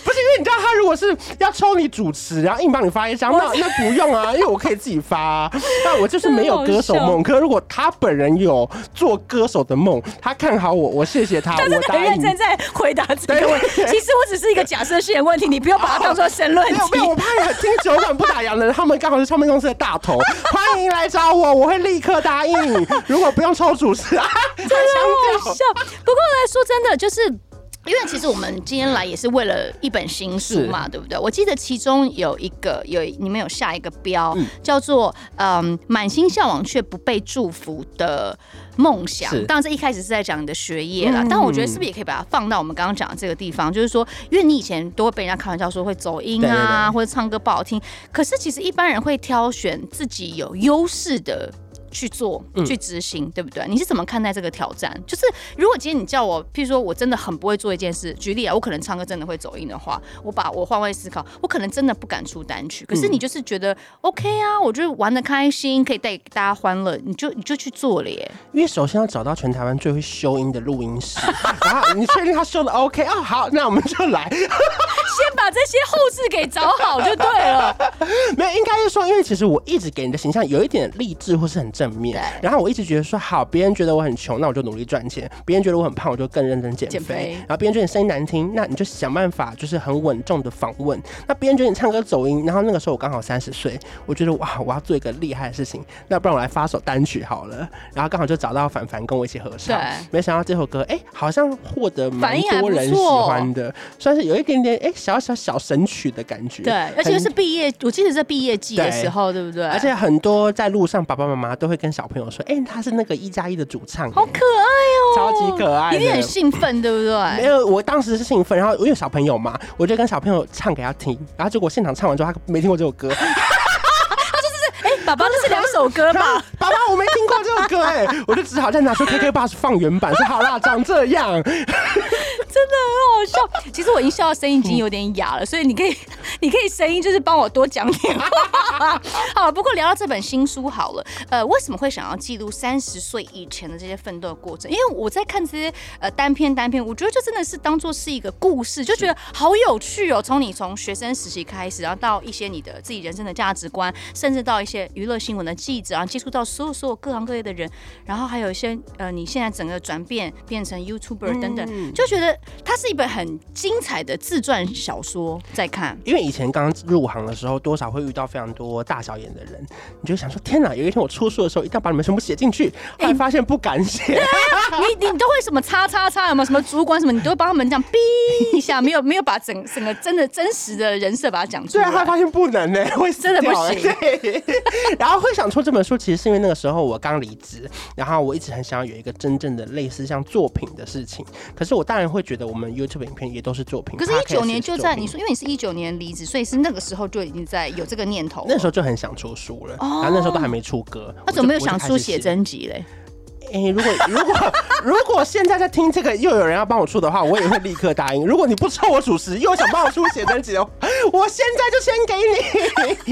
不是因为你知道他如果是要抽你主持，然后硬帮你发一张，那那不用啊，因为我可以自己发啊。那我就是没有歌手梦。可如果他本人有做歌手的梦，他看好我，我谢谢他。我答应。认真在回答这个问题。其实我只是一个假设性的问题，你不要把它 当做申论题。没有，我怕你听酒馆不打烊的人，他们刚好是唱片公司的大头，欢迎来找我，我会立刻答应。如果不用抽主持啊，真的好笑。不过来说真的就是。因为其实我们今天来也是为了一本新书嘛，对不对？我记得其中有一个有你们有下一个标，嗯、叫做“嗯，满心向往却不被祝福的梦想”。当然，这一开始是在讲你的学业啦，嗯、但我觉得是不是也可以把它放到我们刚刚讲的这个地方？就是说，因为你以前都会被人家开玩笑说会走音啊，对对对，或者唱歌不好听，可是其实一般人会挑选自己有优势的。去做，去执行，嗯、对不对？你是怎么看待这个挑战？就是如果今天你叫我，譬如说我真的很不会做一件事，举例啊，我可能唱歌真的会走音的话，我把我换位思考，我可能真的不敢出单曲。可是你就是觉得、嗯、OK 啊，我就玩的开心，可以带给大家欢乐，你就你就去做了耶。因为首先要找到全台湾最会修音的录音师，然后你确定他修的 OK 哦，好，那我们就来，先把这些后事给找好就对了。没有，应该是说，因为其实我一直给你的形象有一点励志或是很正。面，然后我一直觉得说好，别人觉得我很穷，那我就努力赚钱；别人觉得我很胖，我就更认真减肥。肥。然后别人觉得你声音难听，那你就想办法就是很稳重的访问。那别人觉得你唱歌走音，然后那个时候我刚好三十岁，我觉得哇，我要做一个厉害的事情，那不然我来发首单曲好了。然后刚好就找到凡凡跟我一起合唱，没想到这首歌哎、欸，好像获得蛮多人喜欢的，算是有一点点哎、欸、小小小神曲的感觉。对，而且是毕业，我记得是毕业季的时候，对，不对？而且很多在路上爸爸妈妈都会。跟小朋友说，哎、欸，他是那个一加一的主唱，好可爱哦，超级可爱，一定很兴奋，对不对？没有，我当时是兴奋，然后我有小朋友嘛，我就跟小朋友唱给他听，然后结果现场唱完之后，他没听过这首歌，他说这是，哎、欸，爸爸，这是两首歌吧？爸爸，我没听过这首歌，哎，我就只好再拿出 KK Bus 放原版，说好啦，长这样。真的很好笑，其实我已经笑到声音已经有点哑了，所以你可以，你可以声音就是帮我多讲点话。好，不过聊到这本新书好了，呃，为什么会想要记录三十岁以前的这些奋斗的过程？因为我在看这些呃单篇单篇，我觉得就真的是当做是一个故事，就觉得好有趣哦。从你从学生时期开始，然后到一些你的自己人生的价值观，甚至到一些娱乐新闻的记者，然后接触到所有所有各行各业的人，然后还有一些呃你现在整个转变变成 YouTuber 等等，就觉得。它是一本很精彩的自传小说，在看。因为以前刚入行的时候，多少会遇到非常多大小眼的人，你就想说：天哪！有一天我出书的时候，一定要把你们全部写进去。后来发现不敢写、欸。你你都会什么叉叉叉？有没有什么主管什么？你都会帮他们这样逼一下，没有没有把整整个真的真实的人设把它讲出来。对啊，他发现不能呢、欸，会真的不行。对。然后会想出这本书，其实是因为那个时候我刚离职，然后我一直很想要有一个真正的类似像作品的事情。可是我当然会觉得。我们 YouTube 影片也都是作品，可是，一九年就在你说，因为你是一九年离职，所以是那个时候就已经在有这个念头。那时候就很想出书了，然后那时候都还没出歌。他怎么没有想出写真集嘞？哎、欸，如果 如果如果现在在听这个，又有人要帮我出的话，我也会立刻答应。如果你不抽我主持，又想帮我出写真集，我现在就先给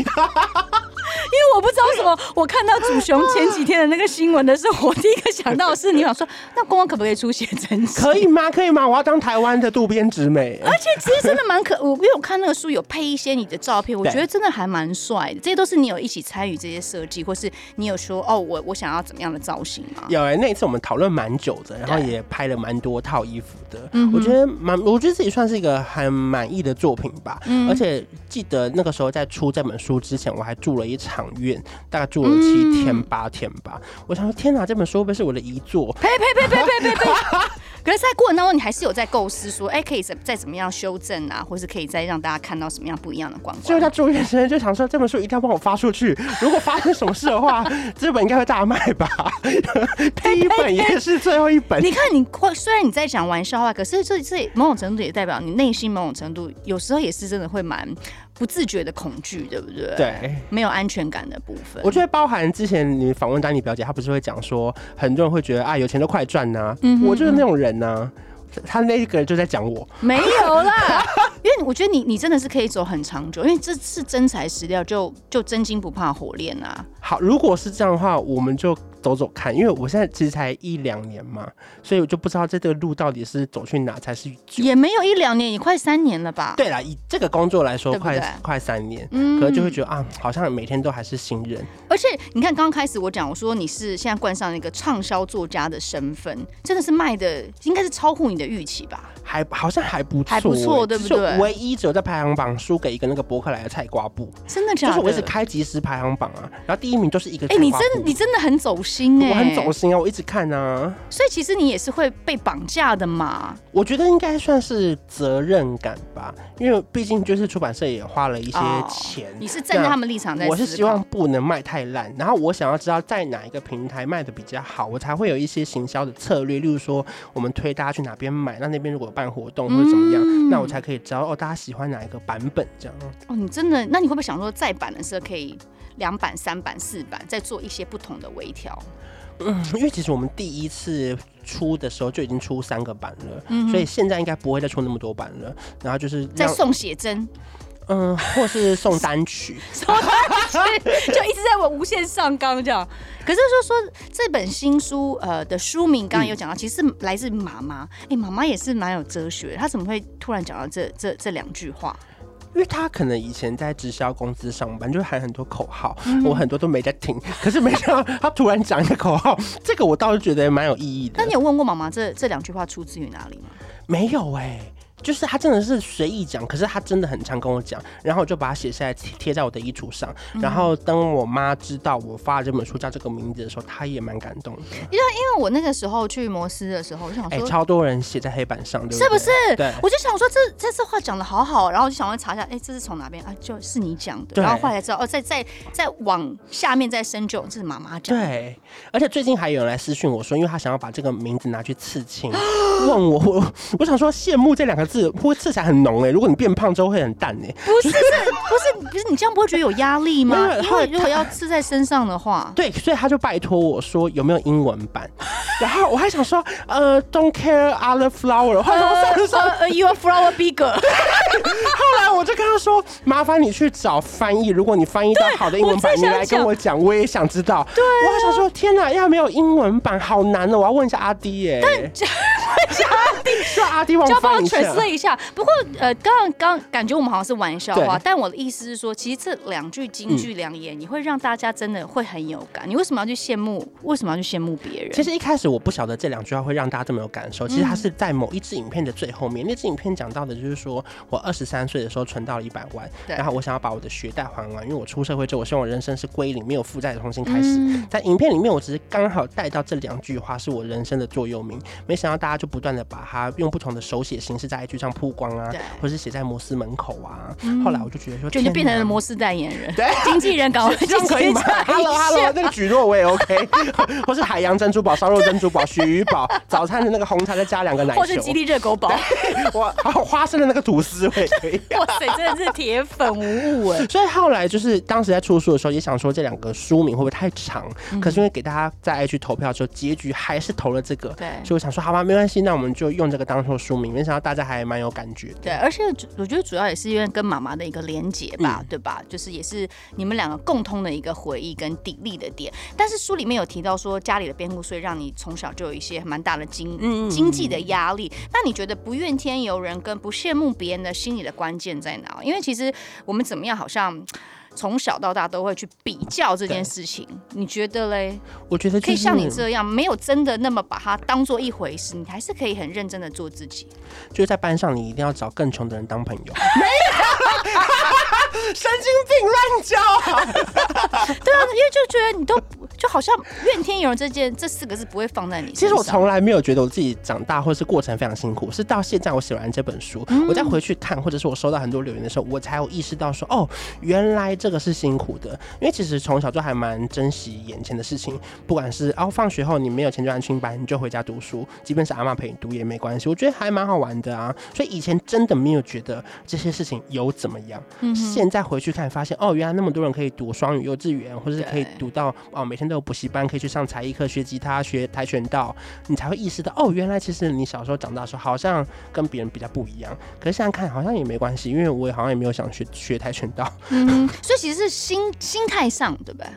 你。因为我不知道为什么，我看到祖雄前几天的那个新闻的时候，我第一个想到的是，你想说，那公公可不可以出写真集？可以吗？可以吗？我要当台湾的渡边直美。而且其实真的蛮可，我因为我看那个书有配一些你的照片，我觉得真的还蛮帅的。这些都是你有一起参与这些设计，或是你有说哦，我我想要怎么样的造型吗？有哎、欸，那一次我们讨论蛮久的，然后也拍了蛮多套衣服的。嗯我觉得蛮，我觉得自己算是一个很满意的作品吧。嗯、而且记得那个时候在出这本书之前，我还住了一场院。大概住了七天八天吧，嗯、我想说天哪，这本书会不会是我的遗作？呸呸呸呸呸呸呸！可是，在过程当中，你还是有在构思说，哎、欸，可以再再怎么样修正啊，或是可以再让大家看到什么样不一样的光光。就在住院时就想说，这本书一定要帮我发出去。如果发生什么事的话，这本应该会大卖吧？第一本也是最后一本。你看，你虽然你在讲玩笑话，可是这这某种程度也代表你内心某种程度有时候也是真的会蛮。不自觉的恐惧，对不对？对，没有安全感的部分。我觉得包含之前你访问丹尼表姐，她不是会讲说，很多人会觉得啊，有钱都快赚呐、啊。嗯哼嗯，我就是那种人呐、啊。他那个人就在讲我，没有啦。因为我觉得你你真的是可以走很长久，因为这是真材实料，就就真金不怕火炼啊。好，如果是这样的话，我们就。走走看，因为我现在其实才一两年嘛，所以我就不知道这个路到底是走去哪才是。也没有一两年，也快三年了吧？对啦，以这个工作来说，快对对快三年，嗯，可能就会觉得啊，好像每天都还是新人。而且你看，刚开始我讲，我说你是现在冠上一个畅销作家的身份，真的是卖的应该是超乎你的预期吧？还好像还不错，还不错，对不对？唯一只有在排行榜输给一个那个博客来的菜瓜布，真的假的？就是我一直开即时排行榜啊，然后第一名就是一个。哎、欸，你真你真的很走心哎、欸，我很走心啊，我一直看啊。所以其实你也是会被绑架的嘛？我觉得应该算是责任感吧，因为毕竟就是出版社也花了一些钱。哦、你是站在他们立场在，我是希望不能卖太烂，然后我想要知道在哪一个平台卖的比较好，我才会有一些行销的策略，例如说我们推大家去哪边买，那那边如果有办活动或者怎么样，嗯、那我才可以知道哦，大家喜欢哪一个版本这样。哦，你真的，那你会不会想说再版的时候可以两版、三版、四版，再做一些不同的微调？嗯，因为其实我们第一次出的时候就已经出三个版了，嗯、所以现在应该不会再出那么多版了。然后就是再送写真，嗯，或是送单曲，送单曲就一直在我无限上纲这样。可是说说这本新书呃的书名，刚刚有讲到，其实是来自妈妈。哎、欸，妈妈也是蛮有哲学，她怎么会突然讲到这这这两句话？因为他可能以前在直销公司上班，就会喊很多口号，嗯、我很多都没在听。可是没想到他突然讲一个口号，这个我倒是觉得蛮有意义的。那你有问过妈妈这这两句话出自于哪里吗？没有哎、欸。就是他真的是随意讲，可是他真的很常跟我讲，然后我就把它写下来贴在我的衣橱上。然后当我妈知道我发了这本书叫这个名字的时候，她也蛮感动的。因为因为我那个时候去摩斯的时候，我想说，哎，超多人写在黑板上，对不对？是不是？对，我就想说这这次话讲的好好，然后我就想要查一下，哎，这是从哪边啊？就是你讲的。然后后来才知道，哦，再再再往下面再深究，这是妈妈讲的。对，而且最近还有人来私讯我说，因为他想要把这个名字拿去刺青，问我我我想说羡慕这两个字，会刺起来很。浓哎、欸，如果你变胖之后会很淡哎、欸，不是，是不是不是，你这样不会觉得有压力 吗？因为如果要刺在身上的话，对，所以他就拜托我说有没有英文版，然后我还想说呃，Don't care other flower，或者说说呃，Your flower bigger。后来我就跟他说，麻烦你去找翻译，如果你翻译到好的英文版，你来跟我讲，我也想知道。对、啊，我还想说，天哪，要没有英文版好难哦，我要问一下阿迪耶、欸。叫阿弟，叫阿弟，就要帮一下。不过，呃，刚刚刚感觉我们好像是玩笑话，但我的意思是说，其实这两句金句良言，嗯、你会让大家真的会很有感。你为什么要去羡慕？为什么要去羡慕别人？其实一开始我不晓得这两句话会让大家这么有感受。其实它是在某一支影片的最后面，嗯、那支影片讲到的就是说我二十三岁的时候存到了一百万，对然后我想要把我的学贷还完，因为我出社会之后，我希望我人生是归零，没有负债的重新开始。嗯、在影片里面，我只是刚好带到这两句话是我人生的座右铭，没想到大家就不断的把它用不同的手写形式在 IG 上曝光啊，对，或是写在摩斯门口啊。后来我就觉得说，就你变成了摩斯代言人，对，经纪人搞 这样可以吗？Hello Hello，那个蒟蒻我也 OK，或是海洋珍珠宝、烧肉珍珠宝、鳕鱼堡，早餐的那个红茶再加两个奶球，或是吉利热狗堡，哇，还有花生的那个吐司我也可以。哇塞，真的是铁粉无误哎。所以后来就是当时在出书的时候，也想说这两个书名会不会太长？嗯、可是因为给大家在爱去投票的时候，结局还是投了这个，对，所以我想说，好吧，没关系，那我们就用这个当做书名。没想到大家还蛮有感觉的。对，而且我觉得主要也是因为跟妈妈的一个连结吧，嗯、对吧？就是也是你们两个共通的一个回忆跟砥砺的点。但是书里面有提到说，家里的变故，所以让你从小就有一些蛮大的经经济的压力。那你觉得不怨天尤人跟不羡慕别人的心理的关键在哪？因为其实我们怎么样，好像。从小到大都会去比较这件事情，你觉得嘞？我觉得可以像你这样，没有真的那么把它当做一回事，你还是可以很认真的做自己。就是在班上，你一定要找更穷的人当朋友。神经病乱叫！对啊，因为就觉得你都就好像怨天尤人这件这四个字不会放在你身上。其实我从来没有觉得我自己长大或是过程非常辛苦，是到现在我写完这本书，嗯、我再回去看，或者是我收到很多留言的时候，我才有意识到说，哦，原来这个是辛苦的。因为其实从小就还蛮珍惜眼前的事情，不管是哦放学后你没有钱就安亲班，你就回家读书，即便是阿妈陪你读也没关系。我觉得还蛮好玩的啊，所以以前真的没有觉得这些事情有怎么样。嗯，现在回去看，发现哦，原来那么多人可以读双语幼稚园，或者是可以读到哦，每天都有补习班，可以去上才艺课、学吉他、学跆拳道，你才会意识到哦，原来其实你小时候长大的时候好像跟别人比较不一样。可是现在看好像也没关系，因为我也好像也没有想学学跆拳道。嗯，所以其实是心心态上，对不对？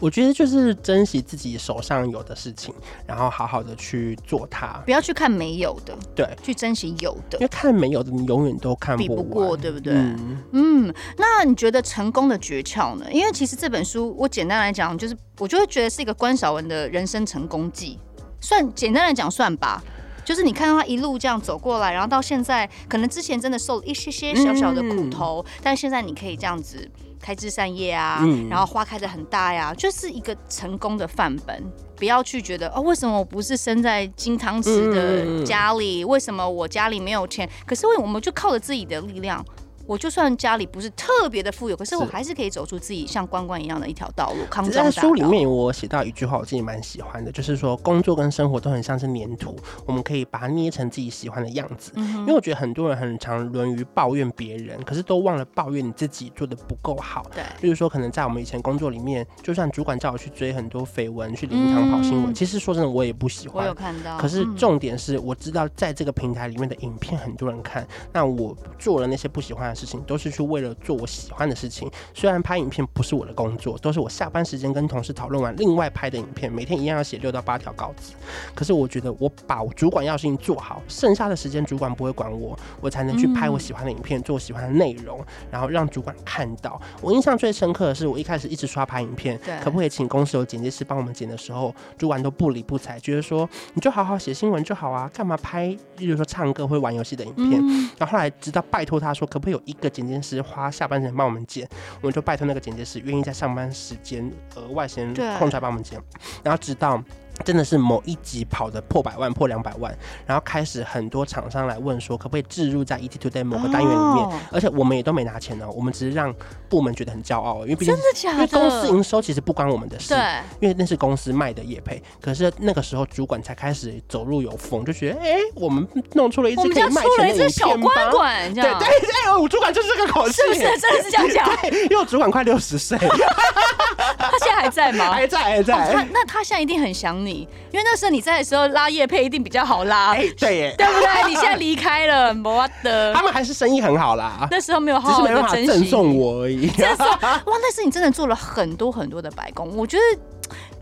我觉得就是珍惜自己手上有的事情，然后好好的去做它，不要去看没有的，对，去珍惜有的，因为看没有的你永远都看不，比不过，对不对？嗯，嗯，那你觉得成功的诀窍呢？因为其实这本书我简单来讲，就是我就会觉得是一个关韶文的人生成功记，算简单来讲算吧。就是你看到他一路这样走过来，然后到现在，可能之前真的受了一些些小小的苦头，嗯、但现在你可以这样子。开枝散叶啊，嗯、然后花开的很大呀，就是一个成功的范本。不要去觉得哦，为什么我不是生在金汤匙的家里？嗯、为什么我家里没有钱？可是为我们就靠着自己的力量。我就算家里不是特别的富有，可是我还是可以走出自己像关关一样的一条道路。康庄大道。在书里面，我写到一句话，我自己蛮喜欢的，就是说工作跟生活都很像是粘土，我们可以把它捏成自己喜欢的样子。嗯、因为我觉得很多人很常沦于抱怨别人，可是都忘了抱怨你自己做的不够好。对，例如说可能在我们以前工作里面，就算主管叫我去追很多绯闻，去灵堂跑新闻，嗯、其实说真的我也不喜欢。我有看到。可是重点是我知道在这个平台里面的影片很多人看，那我做了那些不喜欢的事情，都是去为为了做我喜欢的事情，虽然拍影片不是我的工作，都是我下班时间跟同事讨论完另外拍的影片，每天一样要写六到八条稿子。可是我觉得我把我主管要的事情做好，剩下的时间主管不会管我，我才能去拍我喜欢的影片，做我喜欢的内容，然后让主管看到。我印象最深刻的是，我一开始一直刷拍影片，对可不可以请公司有剪辑师帮我们剪的时候，主管都不理不睬，觉得说你就好好写新闻就好啊，干嘛拍，例如说唱歌会玩游戏的影片。嗯、然后后来直到拜托他说，可不可以有一个剪辑师。花下班时间帮我们剪，我们就拜托那个剪辑师愿意在上班时间额外先空出来帮我们剪，然后直到。真的是某一集跑的破百万、破两百万，然后开始很多厂商来问说，可不可以置入在 ETtoday 某个单元里面？哦、而且我们也都没拿钱哦，我们只是让部门觉得很骄傲，因为毕竟因为公司营收其实不关我们的事，对，因为那是公司卖的业配。可是那个时候主管才开始走路有风，就觉得哎、欸，我们弄出了一支可以卖钱的影片吧？对对对，我主管就是这个口气，是不是？真的是这样讲？因为我主管快六十岁，还在吗？还在还在。哦、他那他现在一定很想你。因为那时候你在的时候拉叶配一定比较好拉，哎，对耶，对不对？你现在离开了，我的。他们还是生意很好啦。那时候没有好好的珍惜，赠送我而已。哇，那是你真的做了很多很多的白工。我觉得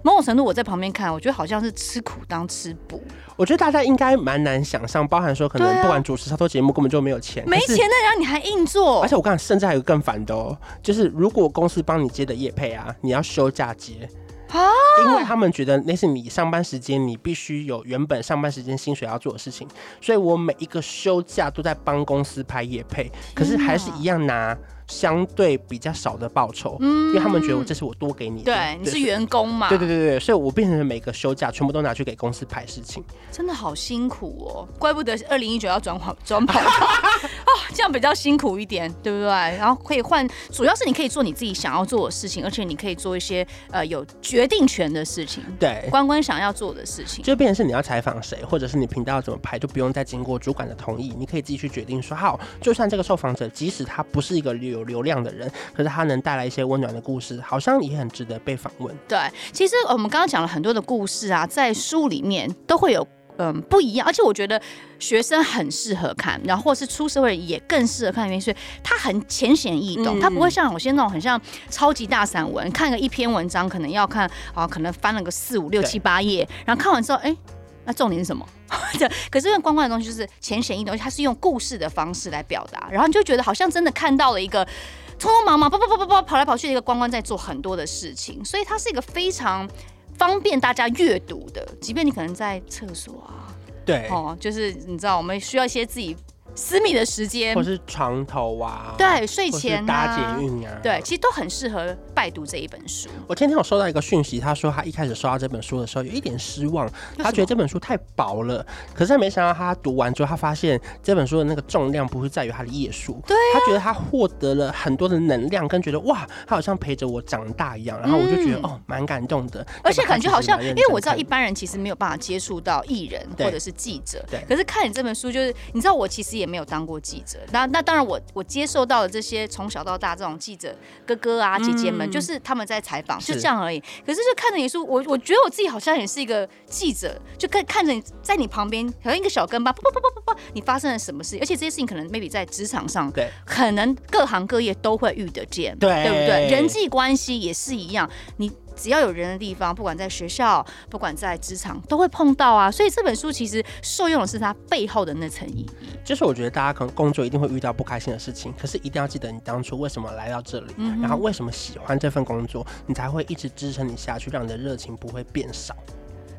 某种程度我在旁边看，我觉得好像是吃苦当吃补。我觉得大家应该蛮难想象，包含说可能不管主持超多节目根本就没有钱，没钱的，然后你还硬做。而且我刚才甚至还有更烦的哦，就是如果公司帮你接的业配啊，你要休假接。啊！因为他们觉得那是你上班时间，你必须有原本上班时间薪水要做的事情，所以我每一个休假都在帮公司拍夜配，可是还是一样拿。相对比较少的报酬，嗯，因为他们觉得我这是我多给你的，对，你是员工嘛，对对对对，所以我变成了每个休假全部都拿去给公司排事情，真的好辛苦哦，怪不得二零一九要转跑转跑 哦，这样比较辛苦一点，对不对？然后可以换，主要是你可以做你自己想要做的事情，而且你可以做一些呃有决定权的事情，对，关关想要做的事情，就变成是你要采访谁，或者是你频道要怎么排，就不用再经过主管的同意，你可以自己去决定说好，就算这个受访者即使他不是一个有流量的人。可是他能带来一些温暖的故事，好像也很值得被访问。对，其实我们刚刚讲了很多的故事啊，在书里面都会有嗯不一样，而且我觉得学生很适合看，然后或是出社会也更适合看，因为是它很浅显易懂，它不会像有些那种很像超级大散文，看个一篇文章可能要看啊，可能翻了个四五六七八页，然后看完之后，哎，那重点是什么？对，可是因为关关的东西就是浅显易懂，它是用故事的方式来表达，然后你就觉得好像真的看到了一个。匆匆忙忙，跑跑跑跑跑，跑来跑去的一个关关在做很多的事情，所以它是一个非常方便大家阅读的，即便你可能在厕所啊，对，哦，就是你知道，我们需要一些自己。私密的时间，或是床头啊，对，睡前、啊、搭捷运啊，对，其实都很适合拜读这一本书。我今天有收到一个讯息，他说他一开始收到这本书的时候有一点失望，他觉得这本书太薄了。可是没想到他读完之后，他发现这本书的那个重量不是在于他的页数，对、啊，他觉得他获得了很多的能量，跟觉得哇，他好像陪着我长大一样。然后我就觉得、嗯、哦，蛮感动的，而且感觉好像，因为我知道一般人其实没有办法接触到艺人或者是记者，对，可是看你这本书，就是你知道我其实也。也没有当过记者，那那当然我我接受到了这些从小到大这种记者哥哥啊姐姐们，就是他们在采访，就这样而已。可是就看着你说，我我觉得我自己好像也是一个记者，就看看着你在你旁边，好像一个小跟班，啪啪啪啪啪啪，你发生了什么事？而且这些事情可能 maybe 在职场上，对，可能各行各业都会遇得见，对，对不对？人际关系也是一样，你。只要有人的地方，不管在学校，不管在职场，都会碰到啊。所以这本书其实受用的是它背后的那层意义。就是我觉得大家可能工作一定会遇到不开心的事情，可是一定要记得你当初为什么来到这里，嗯、然后为什么喜欢这份工作，你才会一直支撑你下去，让你的热情不会变少。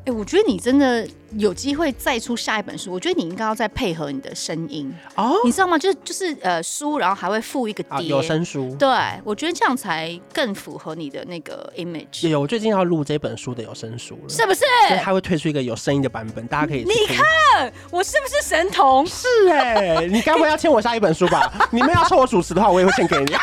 哎、欸，我觉得你真的有机会再出下一本书。我觉得你应该要再配合你的声音哦，你知道吗？就是就是呃书，然后还会附一个碟，有声书。对，我觉得这样才更符合你的那个 image。有，我最近要录这本书的有声书了，是不是？所以他会推出一个有声音的版本，大家可以。你看我是不是神童？是哎、欸，你该不会要签我下一本书吧？你们要抽我主持的话，我也会签给你。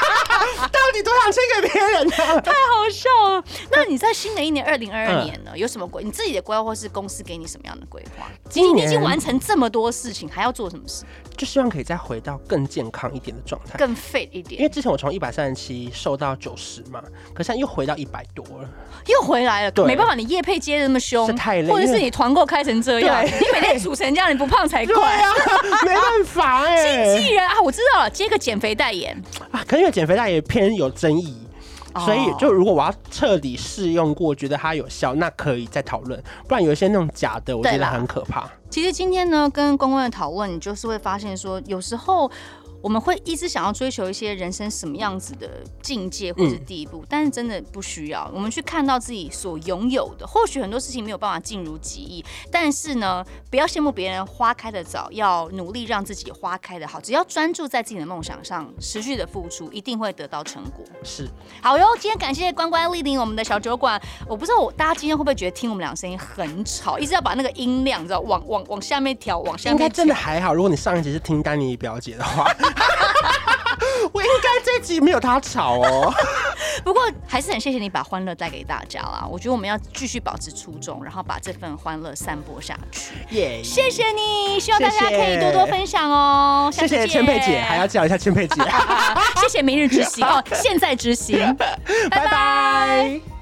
到底多想签给别人呢？太好笑了。那你在新的一年二零二二年呢，有什么规？你自己的规？或是公司给你什么样的规划？今年已经完成这么多事情，还要做什么事？就希望可以再回到更健康一点的状态，更 fit 一点。因为之前我从一百三十七瘦到九十嘛，可是现在又回到一百多了，又回来了。对，没办法，你夜配接的那么凶，太累，或者是你团购开成这样，你每天煮成这样，你不胖才怪啊！没办法 哎、欸，经纪人啊，我知道了，接个减肥代言啊，可能因为减肥代言偏有争议。所以，就如果我要彻底试用过，觉得它有效，那可以再讨论。不然有一些那种假的，我觉得很可怕。其实今天呢，跟公关的讨论，你就是会发现说，有时候。我们会一直想要追求一些人生什么样子的境界或是地步，嗯，但是真的不需要。我们去看到自己所拥有的，或许很多事情没有办法尽如己意，但是呢，不要羡慕别人花开的早，要努力让自己花开的好。只要专注在自己的梦想上，持续的付出，一定会得到成果。是，好哟。今天感谢关关莅临我们的小酒馆。我不知道我大家今天会不会觉得听我们俩声音很吵，一直要把那个音量，你知道，往往往下面调，往下面调。应该真的还好。如果你上一集是听丹尼表姐的话。我应该这集没有他吵哦，不过还是很谢谢你把欢乐带给大家啦。我觉得我们要继续保持初衷，然后把这份欢乐散播下去。耶、yeah，谢谢你，希望大家可以多多分享哦。谢谢千佩姐，还要叫一下千佩姐。谢谢明日之星哦，现在执行，拜拜。